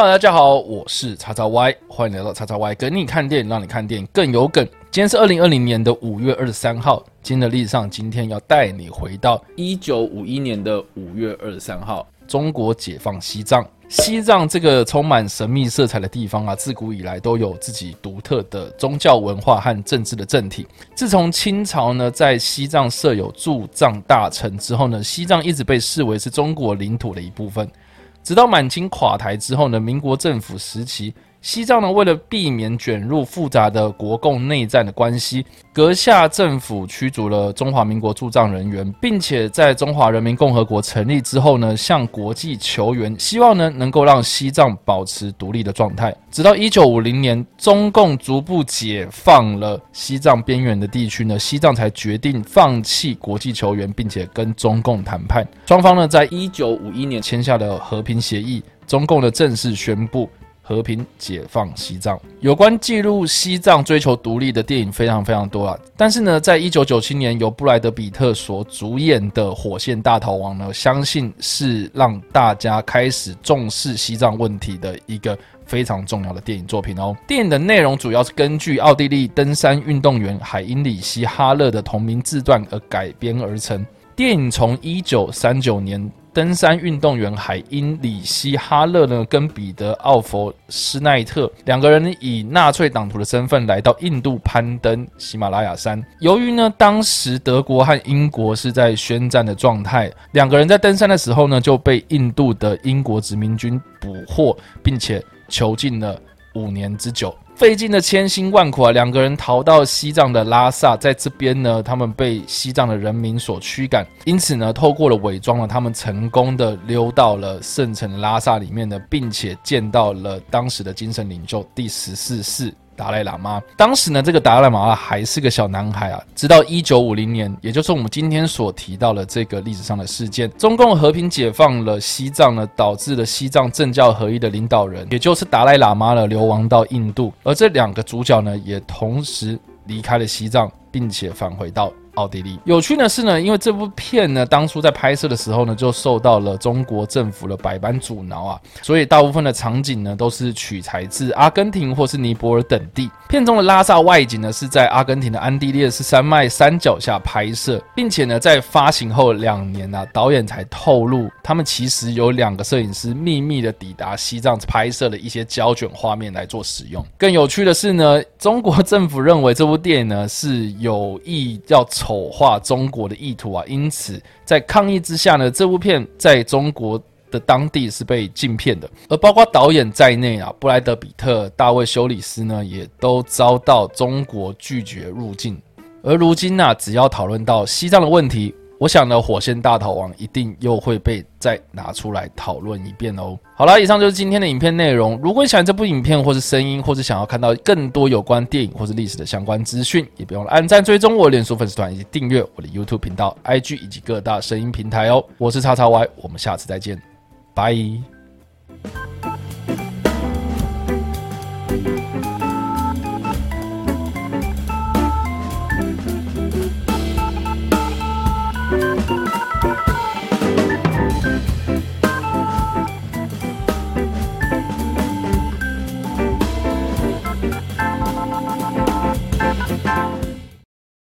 Hello，大家好，我是叉叉 Y，欢迎来到叉叉 Y，跟你看电影，让你看电影更有梗。今天是二零二零年的五月二十三号，今天的历史上，今天要带你回到一九五一年的五月二十三号，中国解放西藏。西藏这个充满神秘色彩的地方啊，自古以来都有自己独特的宗教文化和政治的政体。自从清朝呢在西藏设有驻藏大臣之后呢，西藏一直被视为是中国领土的一部分。直到满清垮台之后呢，民国政府时期。西藏呢，为了避免卷入复杂的国共内战的关系，阁下政府驱逐了中华民国驻藏人员，并且在中华人民共和国成立之后呢，向国际求援，希望呢能够让西藏保持独立的状态。直到一九五零年，中共逐步解放了西藏边缘的地区呢，西藏才决定放弃国际求援，并且跟中共谈判。双方呢，在一九五一年签下了和平协议，中共的正式宣布。和平解放西藏，有关记录西藏追求独立的电影非常非常多啊。但是呢，在一九九七年由布莱德彼特所主演的《火线大逃亡》呢，相信是让大家开始重视西藏问题的一个非常重要的电影作品哦。电影的内容主要是根据奥地利登山运动员海因里希·哈勒的同名自传而改编而成。电影从一九三九年。登山运动员海因里希·哈勒呢，跟彼得·奥弗施奈特两个人以纳粹党徒的身份来到印度攀登喜马拉雅山。由于呢，当时德国和英国是在宣战的状态，两个人在登山的时候呢，就被印度的英国殖民军捕获，并且囚禁了五年之久。费尽了千辛万苦啊，两个人逃到西藏的拉萨，在这边呢，他们被西藏的人民所驱赶，因此呢，透过了伪装呢，他们成功的溜到了圣城拉萨里面呢，并且见到了当时的精神领袖第十四世。达赖喇嘛当时呢，这个达赖喇嘛还是个小男孩啊。直到一九五零年，也就是我们今天所提到的这个历史上的事件，中共和平解放了西藏呢，导致了西藏政教合一的领导人，也就是达赖喇嘛呢，流亡到印度，而这两个主角呢，也同时离开了西藏，并且返回到。奥地利有趣的是呢，因为这部片呢，当初在拍摄的时候呢，就受到了中国政府的百般阻挠啊，所以大部分的场景呢，都是取材自阿根廷或是尼泊尔等地。片中的拉萨外景呢，是在阿根廷的安第列斯山脉山脚下拍摄，并且呢，在发行后两年啊，导演才透露，他们其实有两个摄影师秘密的抵达西藏拍摄了一些胶卷画面来做使用。更有趣的是呢，中国政府认为这部电影呢是有意要。丑化中国的意图啊，因此在抗议之下呢，这部片在中国的当地是被禁片的，而包括导演在内啊，布莱德比特、大卫休里斯呢，也都遭到中国拒绝入境。而如今呢、啊，只要讨论到西藏的问题。我想呢，《火线大逃亡》一定又会被再拿出来讨论一遍哦。好啦，以上就是今天的影片内容。如果你喜欢这部影片，或是声音，或是想要看到更多有关电影或是历史的相关资讯，也别忘了按赞、追踪我的脸书粉丝团，以及订阅我的 YouTube 频道、IG 以及各大声音平台哦。我是叉叉 Y，我们下次再见，拜。